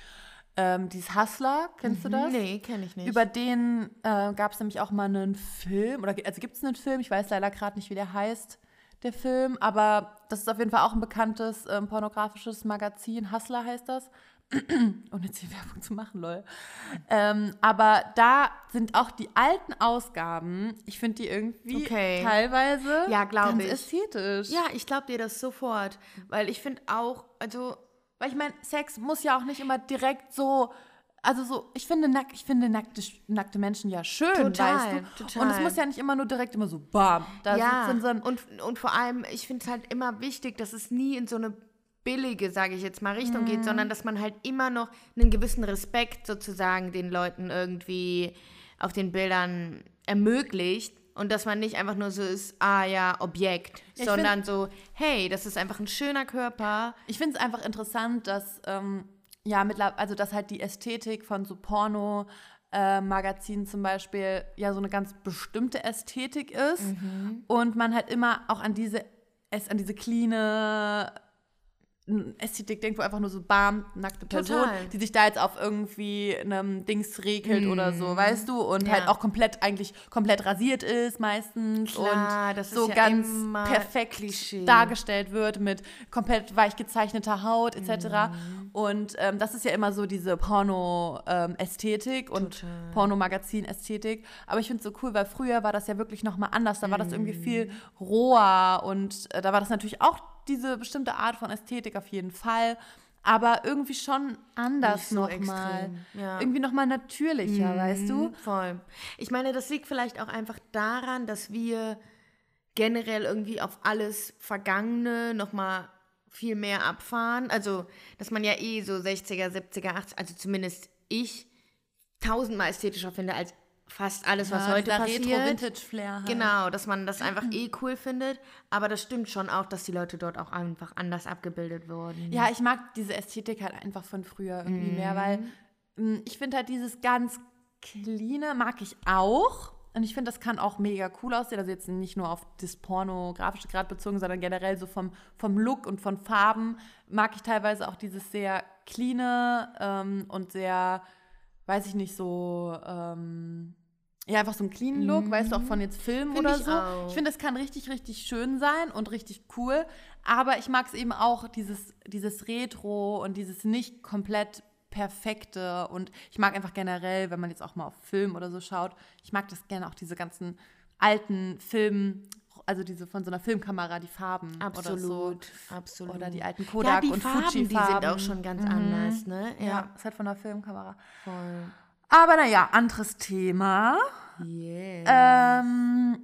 C: ähm, dieses Hustler, kennst du das?
B: Nee, kenne ich nicht.
C: Über den äh, gab es nämlich auch mal einen Film, oder also gibt es einen Film, ich weiß leider gerade nicht, wie der heißt, der Film, aber das ist auf jeden Fall auch ein bekanntes ähm, pornografisches Magazin, Hustler heißt das. Und jetzt hier Werbung zu machen, lol. Ähm, aber da sind auch die alten Ausgaben, ich finde die irgendwie
B: Okay.
C: teilweise
B: Ja,
C: ganz
B: ich.
C: ästhetisch.
B: ja, ich glaube dir das sofort. Weil ich finde auch, also
C: Weil ich meine, Sex muss ja auch nicht immer direkt so. Also so, ich finde, nack, ich finde nackte, nackte Menschen ja schön,
B: Total,
C: weißt du?
B: total.
C: Und es muss ja nicht immer nur direkt immer so bam. Da
B: ja,
C: so ein,
B: und, und vor allem, ich finde es halt immer wichtig, dass es nie in so eine billige, sage ich jetzt mal, Richtung
C: Mhm.
B: geht, sondern dass man halt immer noch einen gewissen Respekt sozusagen den Leuten irgendwie auf den Bildern ermöglicht und dass man nicht einfach nur so ist, ah ja, Objekt,
C: ich
B: sondern so, hey, das ist einfach ein schöner Körper.
C: Ich finde es einfach interessant, dass, ähm, ja, mittlerweile, also dass halt die Ästhetik von so Porno. Äh, Magazinen zum Beispiel ja so eine ganz bestimmte Ästhetik ist
B: Mhm.
C: und man halt immer auch an diese es an diese cleane Ästhetik denkt, wo einfach nur so bam, nackte Person,
B: Total.
C: die sich da jetzt auf irgendwie einem Dings regelt oder so, weißt du? Und
B: Mhm. Ja.
C: halt auch komplett, eigentlich komplett rasiert ist meistens
B: Klar,
C: und
B: das ist
C: so
B: ja
C: ganz perfekt
B: Klischee.
C: dargestellt wird mit komplett weich gezeichneter Haut etc.
B: Mhm.
C: Und ähm, das ist ja immer so diese Porno-Ästhetik und
B: Total.
C: Pornomagazin-Ästhetik. Aber ich finde es so cool, weil früher war das ja wirklich nochmal anders. Da war das irgendwie
B: Mhm.
C: viel roher und äh, da war das natürlich auch diese bestimmte Art von Ästhetik auf jeden Fall. Aber irgendwie schon anders
B: so
C: nochmal.
B: ja.
C: Irgendwie nochmal natürlicher, weißt du?
B: Mhm, Voll. Ich meine, das liegt vielleicht auch einfach daran, dass wir generell irgendwie auf alles Vergangene nochmal viel mehr abfahren. Also, dass man ja eh so 60er, 70er, 80er, also zumindest ich, tausendmal ästhetischer finde als fast alles, was
C: Ja,
B: heute passiert.
C: Retro-Vintage-Flair halt.
B: Genau, dass man das einfach eh cool findet. Aber das stimmt schon auch, dass die Leute dort auch einfach anders abgebildet wurden.
C: Ja, ich mag diese Ästhetik halt einfach von früher irgendwie mehr, weil mh, ich finde halt dieses ganz cleane mag ich auch. Und ich finde, das kann auch mega cool aussehen. Also jetzt nicht nur auf das Pornografische gerade bezogen, sondern generell so vom, vom Look und von Farben mag ich teilweise auch dieses sehr cleane ähm, und sehr, weiß ich nicht, so, ähm, ja, einfach so einen cleanen Look, weißt du, auch von jetzt Filmen
B: Mhm. Find
C: oder
B: ich
C: so.
B: auch.
C: Ich finde, das kann richtig, richtig schön sein und richtig cool. Aber ich mag es eben auch, dieses, dieses Retro und dieses nicht komplett perfekte. Und ich mag einfach generell, wenn man jetzt auch mal auf Film oder so schaut, ich mag das gerne auch diese ganzen alten Filme, also diese von so einer Filmkamera, die Farben oder so.
B: Absolut, absolut.
C: Oder die alten
B: ja,
C: Kodak
B: die
C: und
B: Farben, die
C: Fuji-Farben.
B: sind auch schon ganz
C: Mhm.
B: anders, ne?
C: Ja, ist halt von der Filmkamera.
B: voll.
C: Aber naja, anderes Thema.
B: Yeah.
C: Ähm,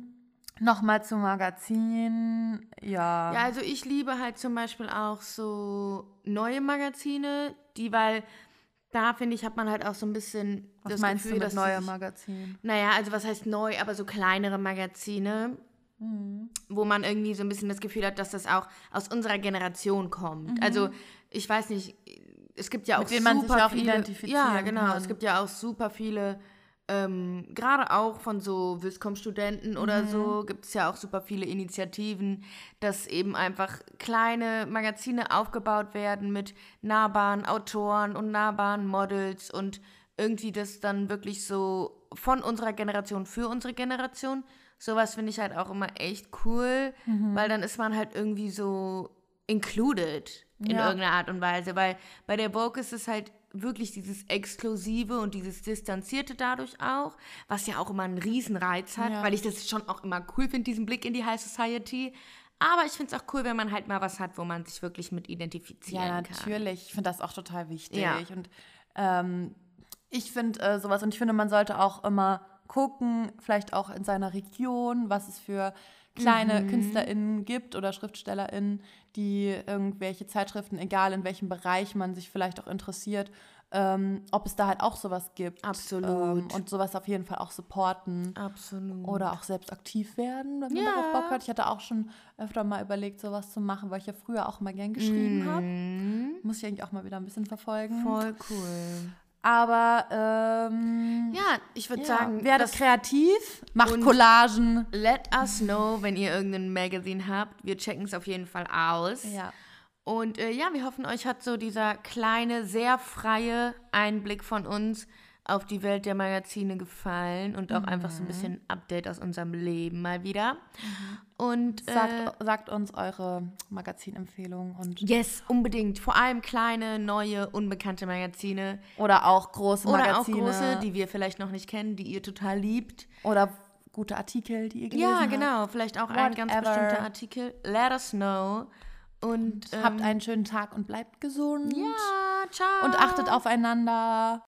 C: Nochmal zum Magazin. Ja.
B: Ja, also ich liebe halt zum Beispiel auch so neue Magazine, die, weil da finde ich, hat man halt auch so ein bisschen
C: Was
B: das
C: meinst
B: Gefühl,
C: du
B: dass
C: mit
B: sie
C: neuer
B: sich-
C: Magazin?
B: Naja, also was heißt neu, aber so kleinere Magazine,
C: Mhm.
B: wo man irgendwie so ein bisschen das Gefühl hat, dass das auch aus unserer Generation kommt. Also ich weiß nicht, es gibt ja auch.
C: Mit denen man sich
B: super
C: auch
B: viele,
C: identifizieren
B: Ja, genau.
C: kann.
B: Es gibt ja auch super viele, ähm, gerade auch von so Viscom-Studenten oder
C: Mhm.
B: so, gibt es ja auch super viele Initiativen, dass eben einfach kleine Magazine aufgebaut werden mit nahbaren Autoren und nahbaren Models und irgendwie das dann wirklich so von unserer Generation für unsere Generation. Sowas finde ich halt auch immer echt cool,
C: Mhm.
B: weil dann ist man halt irgendwie so included in
C: Ja.
B: irgendeiner Art und Weise, weil bei der Vogue ist es halt wirklich dieses Exklusive und dieses Distanzierte dadurch auch, was ja auch immer einen Riesenreiz hat,
C: Ja.
B: weil ich das schon auch immer cool finde, diesen Blick in die High Society. Aber ich finde es auch cool, wenn man halt mal was hat, wo man sich wirklich mit identifizieren
C: Ja,
B: kann.
C: natürlich. Ich finde das auch total wichtig.
B: Ja.
C: Und ähm, ich finde äh, sowas, und ich finde, man sollte auch immer gucken, vielleicht auch in seiner Region, was es für kleine
B: Mhm.
C: KünstlerInnen gibt oder SchriftstellerInnen, die irgendwelche Zeitschriften, egal in welchem Bereich man sich vielleicht auch interessiert, ähm, ob es da halt auch sowas gibt.
B: Absolut.
C: Ähm, und sowas auf jeden Fall auch supporten.
B: Absolut.
C: Oder auch selbst aktiv werden, wenn man
B: Ja.
C: darauf Bock hat. Ich hatte auch schon öfter mal überlegt, sowas zu machen, weil ich ja früher auch immer gern geschrieben habe.
B: Mhm.
C: Muss ich eigentlich auch mal wieder ein bisschen verfolgen.
B: Voll cool.
C: Aber ähm,
B: Ja, ich würde
C: ja,
B: sagen,
C: werdet
B: das
C: kreativ, macht
B: Und-
C: Collagen.
B: let us know, wenn ihr irgendein Magazine habt. Wir checken es auf jeden Fall aus.
C: Ja.
B: Und äh, ja, wir hoffen, euch hat so dieser kleine, sehr freie Einblick von uns auf die Welt der Magazine gefallen und auch einfach so ein bisschen Update aus unserem Leben mal wieder. Und äh,
C: Sagt, sagt uns eure Magazinempfehlungen und
B: yes, unbedingt. Vor allem kleine, neue, unbekannte Magazine
C: oder auch große
B: oder
C: Magazine
B: auch große, die wir vielleicht noch nicht kennen, die ihr total liebt.
C: oder gute Artikel, die ihr gelesen
B: Ja,
C: habt.
B: genau. Vielleicht auch ein ganz
C: Whatever.
B: bestimmter Artikel. Let us know. Und ähm,
C: Habt einen schönen Tag und bleibt gesund.
B: ja, ciao.
C: Und achtet aufeinander.